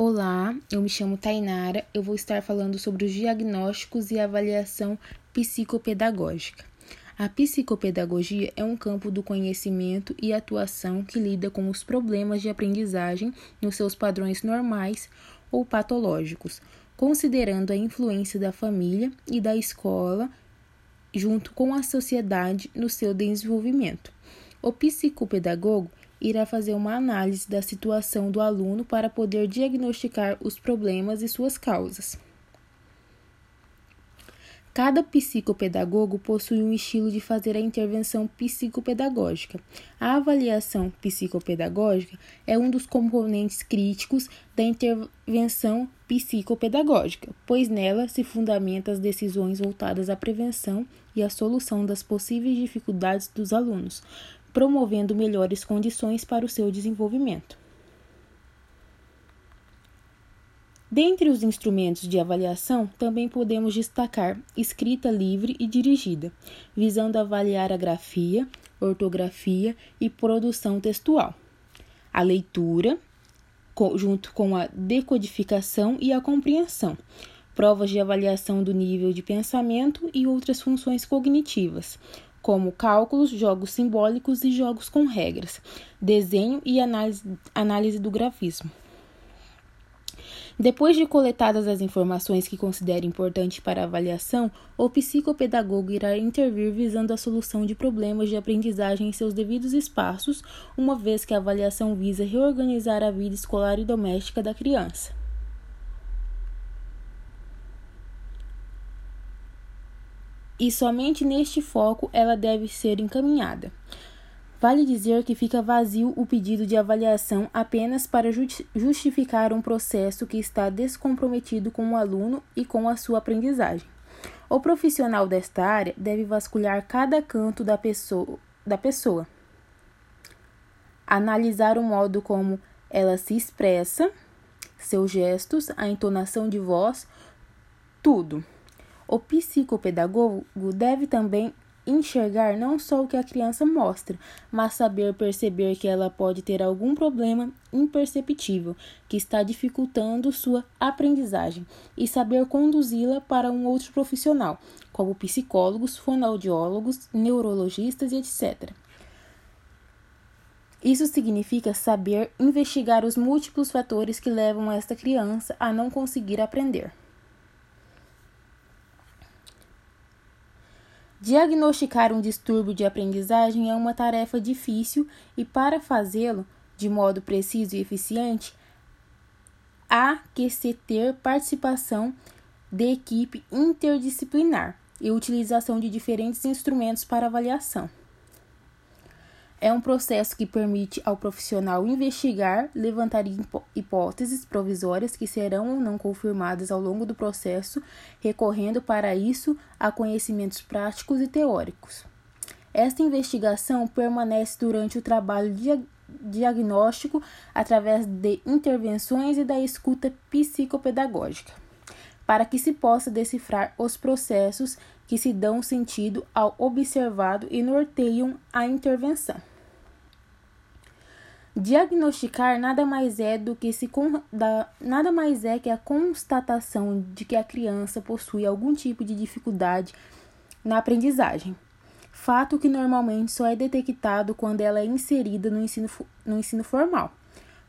Olá, eu me chamo Tainara. Eu vou estar falando sobre os diagnósticos e avaliação psicopedagógica. A psicopedagogia é um campo do conhecimento e atuação que lida com os problemas de aprendizagem nos seus padrões normais ou patológicos, considerando a influência da família e da escola junto com a sociedade no seu desenvolvimento. O psicopedagogo irá fazer uma análise da situação do aluno para poder diagnosticar os problemas e suas causas. Cada psicopedagogo possui um estilo de fazer a intervenção psicopedagógica. A avaliação psicopedagógica é um dos componentes críticos da intervenção psicopedagógica, pois nela se fundamenta as decisões voltadas à prevenção e à solução das possíveis dificuldades dos alunos, promovendo melhores condições para o seu desenvolvimento. Dentre os instrumentos de avaliação, também podemos destacar escrita livre e dirigida, visando avaliar a grafia, ortografia e produção textual, a leitura, junto com a decodificação e a compreensão, provas de avaliação do nível de pensamento e outras funções cognitivas, como cálculos, jogos simbólicos e jogos com regras, desenho e análise, análise do grafismo. Depois de coletadas as informações que considera importantes para a avaliação, o psicopedagogo irá intervir visando a solução de problemas de aprendizagem em seus devidos espaços, uma vez que a avaliação visa reorganizar a vida escolar e doméstica da criança. E somente neste foco ela deve ser encaminhada. Vale dizer que fica vazio o pedido de avaliação apenas para justificar um processo que está descomprometido com o aluno e com a sua aprendizagem. O profissional desta área deve vasculhar cada canto da pessoa, da pessoa analisar o modo como ela se expressa, seus gestos, a entonação de voz, tudo. O psicopedagogo deve também enxergar não só o que a criança mostra, mas saber perceber que ela pode ter algum problema imperceptível que está dificultando sua aprendizagem e saber conduzi-la para um outro profissional, como psicólogos, fonoaudiólogos, neurologistas e etc. Isso significa saber investigar os múltiplos fatores que levam esta criança a não conseguir aprender. Diagnosticar um distúrbio de aprendizagem é uma tarefa difícil e, para fazê-lo de modo preciso e eficiente, há que se ter participação de equipe interdisciplinar e utilização de diferentes instrumentos para avaliação. É um processo que permite ao profissional investigar, levantar hipóteses provisórias que serão ou não confirmadas ao longo do processo, recorrendo para isso a conhecimentos práticos e teóricos. Esta investigação permanece durante o trabalho diagnóstico através de intervenções e da escuta psicopedagógica, para que se possa decifrar os processos que se dão sentido ao observado e norteiam a intervenção. Diagnosticar nada mais é do que se da, nada mais é que a constatação de que a criança possui algum tipo de dificuldade na aprendizagem. Fato que normalmente só é detectado quando ela é inserida no ensino, no ensino formal.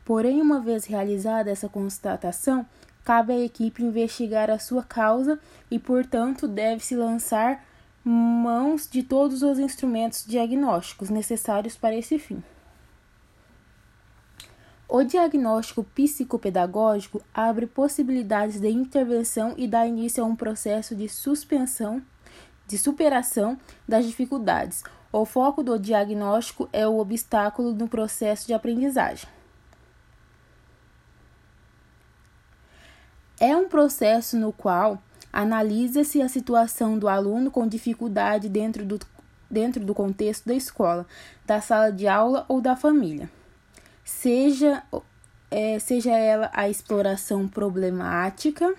Porém, uma vez realizada essa constatação, cabe à equipe investigar a sua causa e, portanto, deve-se lançar mãos de todos os instrumentos diagnósticos necessários para esse fim. O diagnóstico psicopedagógico abre possibilidades de intervenção e dá início a um processo de suspensão, de superação das dificuldades. O foco do diagnóstico é o obstáculo no processo de aprendizagem. É um processo no qual analisa-se a situação do aluno com dificuldade dentro do, dentro do contexto da escola, da sala de aula ou da família. Seja, é, seja ela a exploração problemática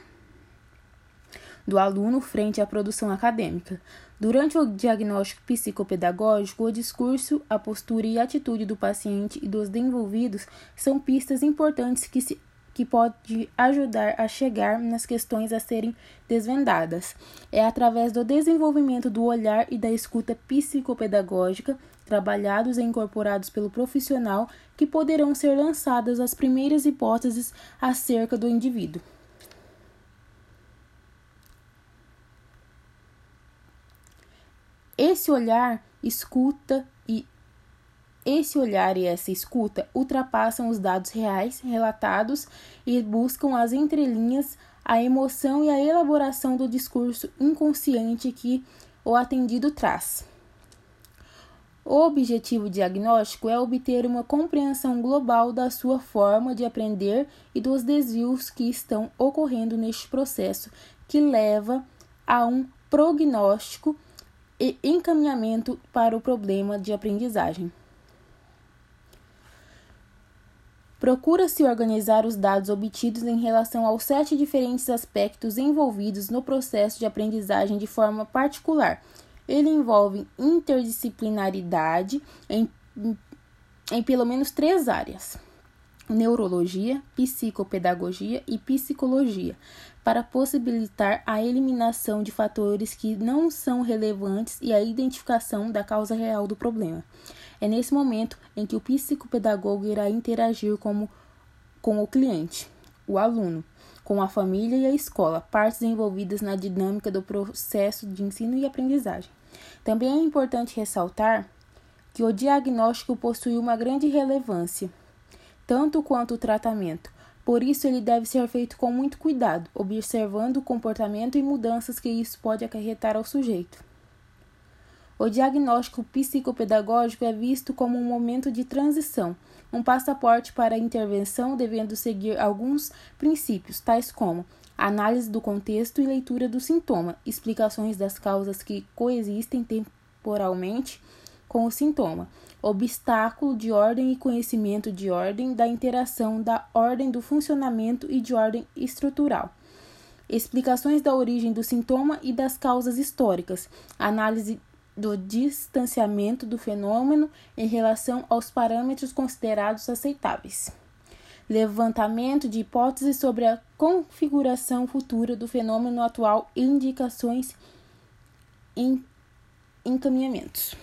do aluno frente à produção acadêmica. Durante o diagnóstico psicopedagógico, o discurso, a postura e a atitude do paciente e dos envolvidos são pistas importantes que se que pode ajudar a chegar nas questões a serem desvendadas. É através do desenvolvimento do olhar e da escuta psicopedagógica, trabalhados e incorporados pelo profissional, que poderão ser lançadas as primeiras hipóteses acerca do indivíduo. Esse olhar, escuta e esse olhar e essa escuta ultrapassam os dados reais relatados e buscam as entrelinhas, a emoção e a elaboração do discurso inconsciente que o atendido traz. O objetivo diagnóstico é obter uma compreensão global da sua forma de aprender e dos desvios que estão ocorrendo neste processo, que leva a um prognóstico e encaminhamento para o problema de aprendizagem. Procura-se organizar os dados obtidos em relação aos sete diferentes aspectos envolvidos no processo de aprendizagem de forma particular. Ele envolve interdisciplinaridade em, em pelo menos três áreas: neurologia, psicopedagogia e psicologia, para possibilitar a eliminação de fatores que não são relevantes e a identificação da causa real do problema. É nesse momento em que o psicopedagogo irá interagir como, com o cliente, o aluno, com a família e a escola, partes envolvidas na dinâmica do processo de ensino e aprendizagem. Também é importante ressaltar que o diagnóstico possui uma grande relevância, tanto quanto o tratamento. Por isso, ele deve ser feito com muito cuidado, observando o comportamento e mudanças que isso pode acarretar ao sujeito. O diagnóstico psicopedagógico é visto como um momento de transição, um passaporte para a intervenção devendo seguir alguns princípios, tais como análise do contexto e leitura do sintoma, explicações das causas que coexistem temporalmente com o sintoma, obstáculo de ordem e conhecimento de ordem, da interação da ordem do funcionamento e de ordem estrutural explicações da origem do sintoma e das causas históricas, análise do distanciamento do fenômeno em relação aos parâmetros considerados aceitáveis. Levantamento de hipóteses sobre a configuração futura do fenômeno atual e indicações em encaminhamentos.